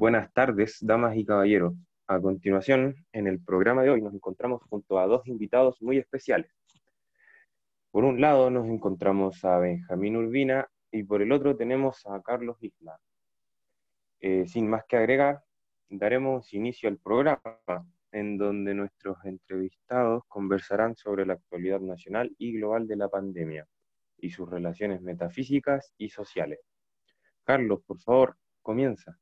Buenas tardes, damas y caballeros. A continuación, en el programa de hoy nos encontramos junto a dos invitados muy especiales. Por un lado nos encontramos a Benjamín Urbina y por el otro tenemos a Carlos Isla. Eh, sin más que agregar, daremos inicio al programa en donde nuestros entrevistados conversarán sobre la actualidad nacional y global de la pandemia y sus relaciones metafísicas y sociales. Carlos, por favor, comienza.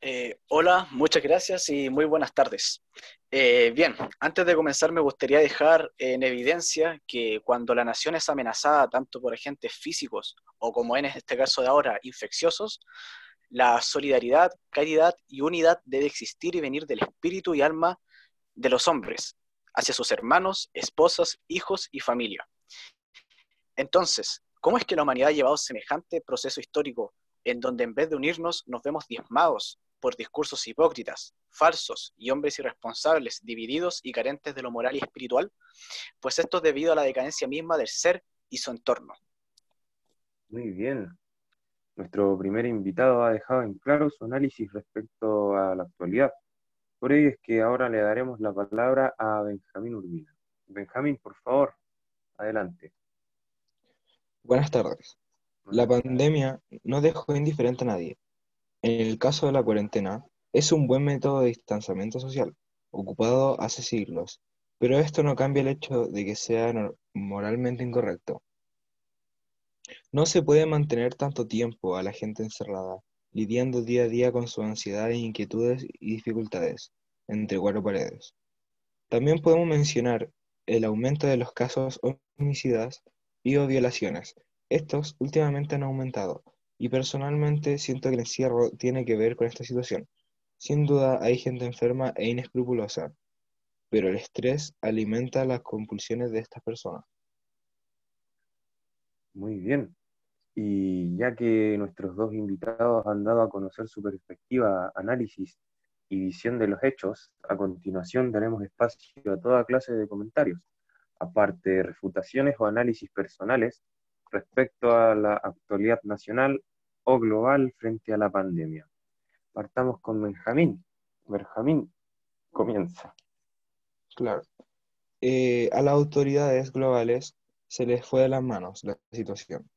Eh, hola, muchas gracias y muy buenas tardes. Eh, bien, antes de comenzar me gustaría dejar en evidencia que cuando la nación es amenazada tanto por agentes físicos o como en este caso de ahora, infecciosos, la solidaridad, caridad y unidad debe existir y venir del espíritu y alma de los hombres hacia sus hermanos, esposas, hijos y familia. Entonces, ¿cómo es que la humanidad ha llevado semejante proceso histórico en donde en vez de unirnos nos vemos diezmados por discursos hipócritas, falsos y hombres irresponsables, divididos y carentes de lo moral y espiritual, pues esto es debido a la decadencia misma del ser y su entorno. Muy bien. Nuestro primer invitado ha dejado en claro su análisis respecto a la actualidad. Por ello es que ahora le daremos la palabra a Benjamín Urbina. Benjamín, por favor, adelante. Buenas tardes. La pandemia no dejó indiferente a nadie. En el caso de la cuarentena, es un buen método de distanciamiento social, ocupado hace siglos, pero esto no cambia el hecho de que sea moralmente incorrecto. No se puede mantener tanto tiempo a la gente encerrada, lidiando día a día con sus ansiedades, inquietudes y dificultades, entre cuatro paredes. También podemos mencionar el aumento de los casos homicidas y o violaciones, estos últimamente han aumentado, y personalmente siento que el encierro tiene que ver con esta situación. Sin duda hay gente enferma e inescrupulosa, pero el estrés alimenta las compulsiones de estas personas. Muy bien. Y ya que nuestros dos invitados han dado a conocer su perspectiva, análisis y visión de los hechos, a continuación daremos espacio a toda clase de comentarios, aparte de refutaciones o análisis personales respecto a la actualidad nacional o global frente a la pandemia. Partamos con Benjamín. Benjamín, comienza. Claro. Eh, a las autoridades globales se les fue de las manos la situación.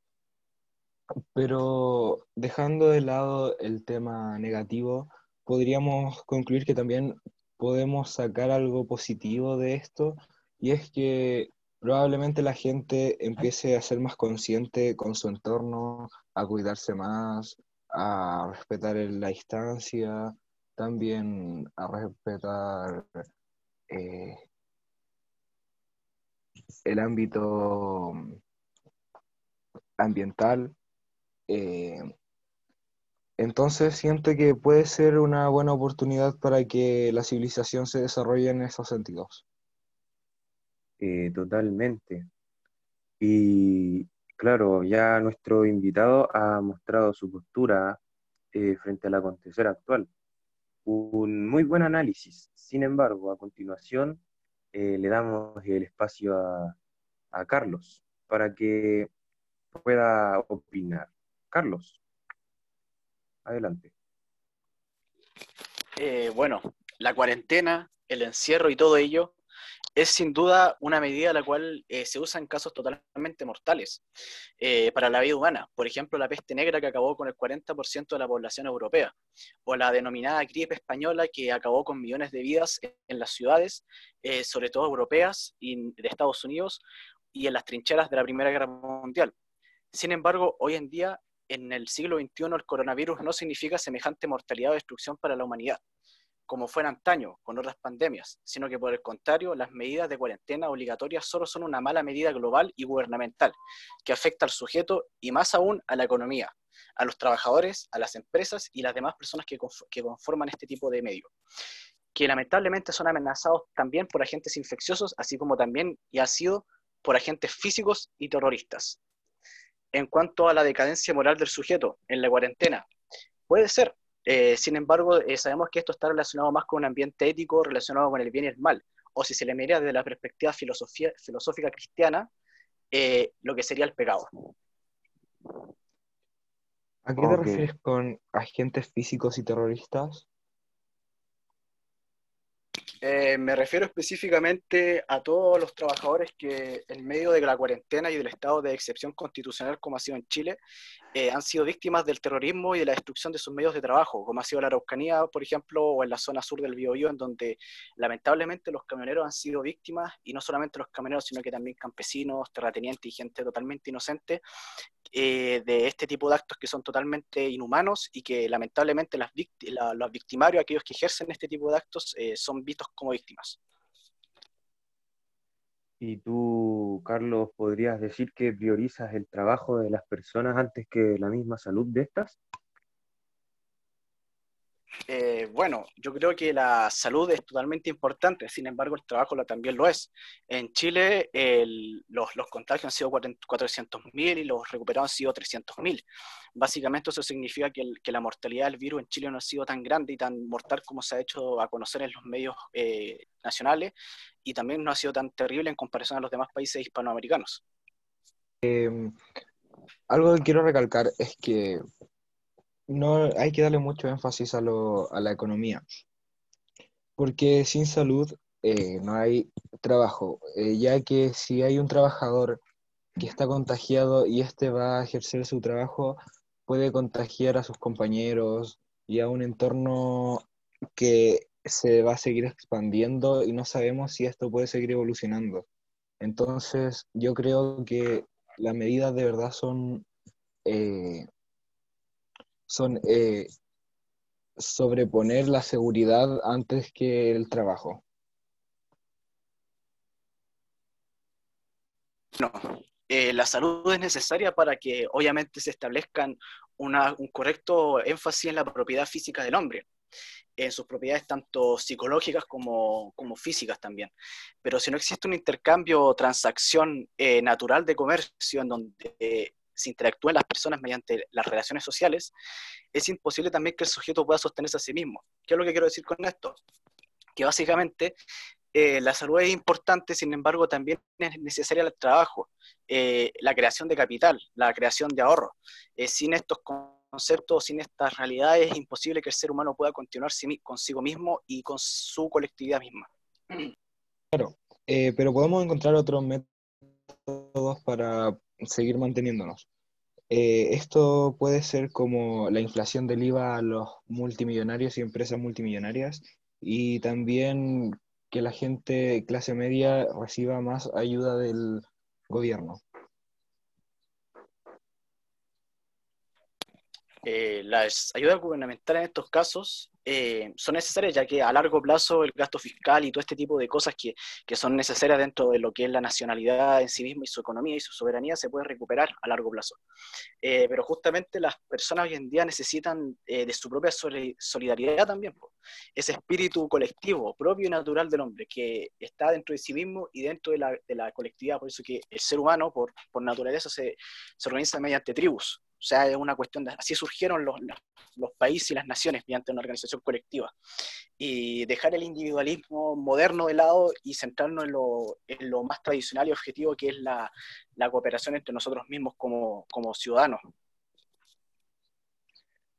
Pero dejando de lado el tema negativo, podríamos concluir que también podemos sacar algo positivo de esto, y es que probablemente la gente empiece a ser más consciente con su entorno, a cuidarse más, a respetar la distancia, también a respetar eh, el ámbito ambiental. Eh, entonces siento que puede ser una buena oportunidad para que la civilización se desarrolle en esos sentidos. Eh, totalmente. Y claro, ya nuestro invitado ha mostrado su postura eh, frente al acontecer actual. Un muy buen análisis. Sin embargo, a continuación eh, le damos el espacio a, a Carlos para que pueda opinar. Carlos, adelante. bueno, la cuarentena, el encierro y todo ello es sin duda una medida la cual eh, se usa en casos totalmente mortales eh, para la vida humana. Por ejemplo, la peste negra que acabó con el 40% de la población europea, o la denominada gripe española que acabó con millones de vidas en, las ciudades, eh, sobre todo europeas y de Estados Unidos, y en las trincheras de la Primera Guerra Mundial. Sin embargo, hoy en día, en el siglo XXI, el coronavirus no significa semejante mortalidad o destrucción para la humanidad como fue en antaño con otras pandemias, sino que por el contrario, las medidas de cuarentena obligatorias solo son una mala medida global y gubernamental que afecta al sujeto y más aún a la economía, a los trabajadores, a las empresas y las demás personas que, conforman este tipo de medio, que lamentablemente son amenazados también por agentes infecciosos, así como también y ha sido por agentes físicos y terroristas. En cuanto a la decadencia moral del sujeto en la cuarentena, puede ser, eh, sin embargo, eh, sabemos que esto está relacionado más con un ambiente ético relacionado con el bien y el mal, o si se le mira desde la perspectiva filosófica cristiana, eh, lo que sería el pecado. ¿A qué te refieres con agentes físicos y terroristas? Eh, me refiero específicamente a todos los trabajadores que en medio de la cuarentena y del estado de excepción constitucional como ha sido en Chile, eh, han sido víctimas del terrorismo y de la destrucción de sus medios de trabajo, como ha sido la Araucanía, por ejemplo, o en la zona sur del Biobío, en donde lamentablemente los camioneros han sido víctimas, y no solamente los camioneros, sino que también campesinos, terratenientes y gente totalmente inocente, eh, de este tipo de actos que son totalmente inhumanos y que lamentablemente las los victimarios, aquellos que ejercen este tipo de actos, eh, son vistos como víctimas. ¿Y tú, Carlos, podrías decir que priorizas el trabajo de las personas antes que la misma salud de estas? Eh, bueno, yo creo que la salud es totalmente importante, sin embargo el trabajo también lo es. En Chile los, contagios han sido 400.000 y los recuperados han sido 300.000. Básicamente eso significa que, la mortalidad del virus en Chile no ha sido tan grande y tan mortal como se ha hecho a conocer en los medios eh, nacionales y también no ha sido tan terrible en comparación a los demás países hispanoamericanos. Em, algo que quiero recalcar es que no hay que darle mucho énfasis a, la economía, porque sin salud eh, no hay trabajo, eh, ya que si hay un trabajador que está contagiado y éste va a ejercer su trabajo, puede contagiar a sus compañeros y a un entorno que se va a seguir expandiendo y no sabemos si esto puede seguir evolucionando. Entonces, yo creo que las medidas de verdad son eh, son eh, sobreponer la seguridad antes que el trabajo. No, eh, la salud es necesaria para que obviamente se establezcan un correcto énfasis en la propiedad física del hombre, en sus propiedades tanto psicológicas como, como físicas también. Pero si no existe un intercambio o transacción eh, natural de comercio en donde se interactúen las personas mediante las relaciones sociales, es imposible también que el sujeto pueda sostenerse a sí mismo. ¿Qué es lo que quiero decir con esto? Que básicamente eh, la salud es importante, sin embargo, también es necesaria el trabajo, eh, la creación de capital, la creación de ahorro. Eh, sin estos conceptos, sin estas realidades, es imposible que el ser humano pueda continuar consigo mismo y con su colectividad misma. Claro, pero podemos encontrar otros métodos para seguir manteniéndonos. Eh, esto puede ser como la inflación del IVA a los multimillonarios y empresas multimillonarias y también que la gente clase media reciba más ayuda del gobierno. Eh, las ayudas gubernamentales en estos casos eh, son necesarias, ya que a largo plazo el gasto fiscal y todo este tipo de cosas que, que, son necesarias dentro de lo que es la nacionalidad en sí misma y su economía y su soberanía se puede recuperar a largo plazo. Eh, pero justamente las personas hoy en día necesitan de su propia solidaridad también, ese espíritu colectivo, propio y natural del hombre, que está dentro de sí mismo y dentro de la, de la colectividad. Por eso que el ser humano, por, por naturaleza, se, se organiza mediante tribus. O sea, es una cuestión de, así surgieron los, los países y las naciones mediante una organización colectiva. Y dejar el individualismo moderno de lado y centrarnos en lo, en lo más tradicional y objetivo que es la, la cooperación entre nosotros mismos como, como ciudadanos.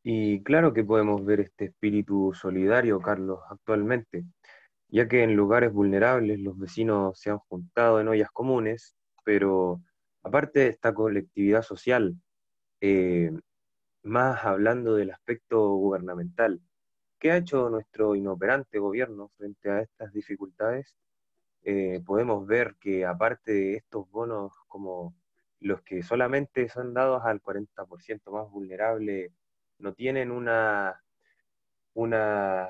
Y claro que podemos ver este espíritu solidario, Carlos, actualmente, ya que en lugares vulnerables los vecinos se han juntado en ollas comunes, pero aparte de esta colectividad social, eh, más hablando del aspecto gubernamental, ¿qué ha hecho nuestro inoperante gobierno frente a estas dificultades? Eh, podemos ver que aparte de estos bonos como los que solamente son dados al 40% más vulnerable, no tienen una, una,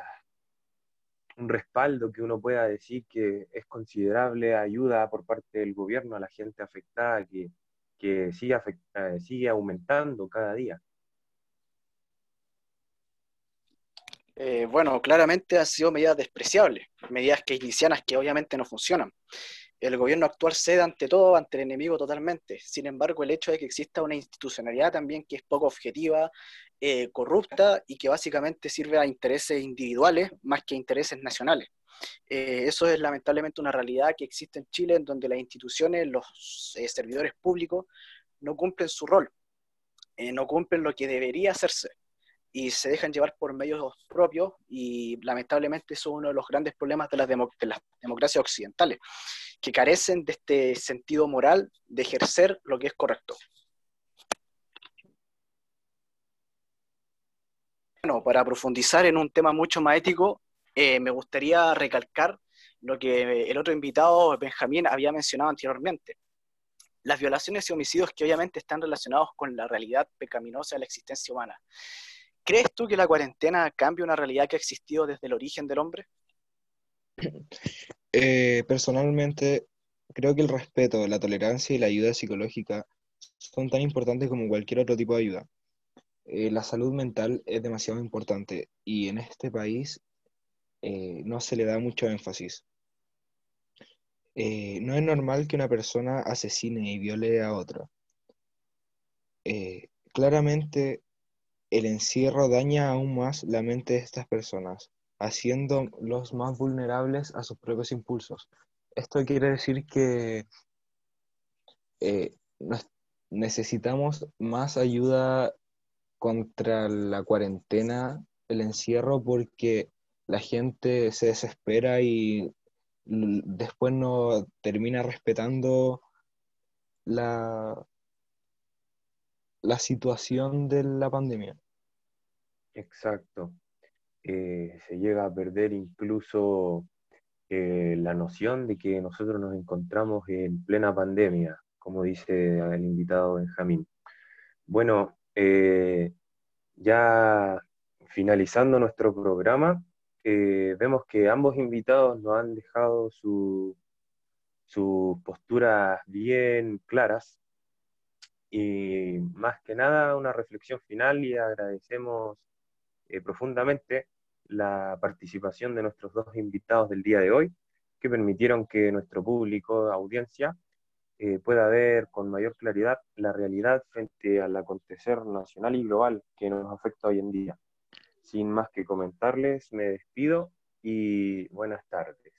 un respaldo que uno pueda decir que es considerable ayuda por parte del gobierno a la gente afectada que que sigue, eh, sigue aumentando cada día. Eh, bueno, claramente han sido medidas despreciables, medidas keynesianas que obviamente no funcionan. El gobierno actual cede ante todo, ante el enemigo totalmente. Sin embargo, el hecho de que exista una institucionalidad también que es poco objetiva, eh, corrupta y que básicamente sirve a intereses individuales más que a intereses nacionales. Eh, eso es lamentablemente una realidad que existe en Chile, en donde las instituciones, los eh, servidores públicos, no cumplen su rol. eh, no cumplen lo que debería hacerse y se dejan llevar por medios propios y lamentablemente eso es uno de los grandes problemas de de las democracias occidentales, que carecen de este sentido moral de ejercer lo que es correcto. Bueno, para profundizar en un tema mucho más ético, eh, me gustaría recalcar lo que el otro invitado, Benjamín, había mencionado anteriormente. Las violaciones y homicidios que obviamente están relacionados con la realidad pecaminosa de la existencia humana. ¿Crees tú que la cuarentena cambia una realidad que ha existido desde el origen del hombre? Eh, personalmente, creo que el respeto, la tolerancia y la ayuda psicológica son tan importantes como cualquier otro tipo de ayuda. Eh, la salud mental es demasiado importante y en este país eh, no se le da mucho énfasis. Eh, no es normal que una persona asesine y viole a otra. claramente el encierro daña aún más la mente de estas personas, haciéndolos más vulnerables a sus propios impulsos. Esto quiere decir que necesitamos más ayuda contra la cuarentena, el encierro, porque la gente se desespera y después no termina respetando la, la situación de la pandemia. Exacto. Eh, se llega a perder incluso eh, la noción de que nosotros nos encontramos en plena pandemia, como dice el invitado Benjamín. Bueno, eh, ya finalizando nuestro programa, vemos que ambos invitados nos han dejado sus posturas bien claras y más que nada una reflexión final y agradecemos eh, profundamente la participación de nuestros dos invitados del día de hoy que permitieron que nuestro público, audiencia, eh, pueda ver con mayor claridad la realidad frente al acontecer nacional y global que nos afecta hoy en día. Sin más que comentarles, me despido y buenas tardes.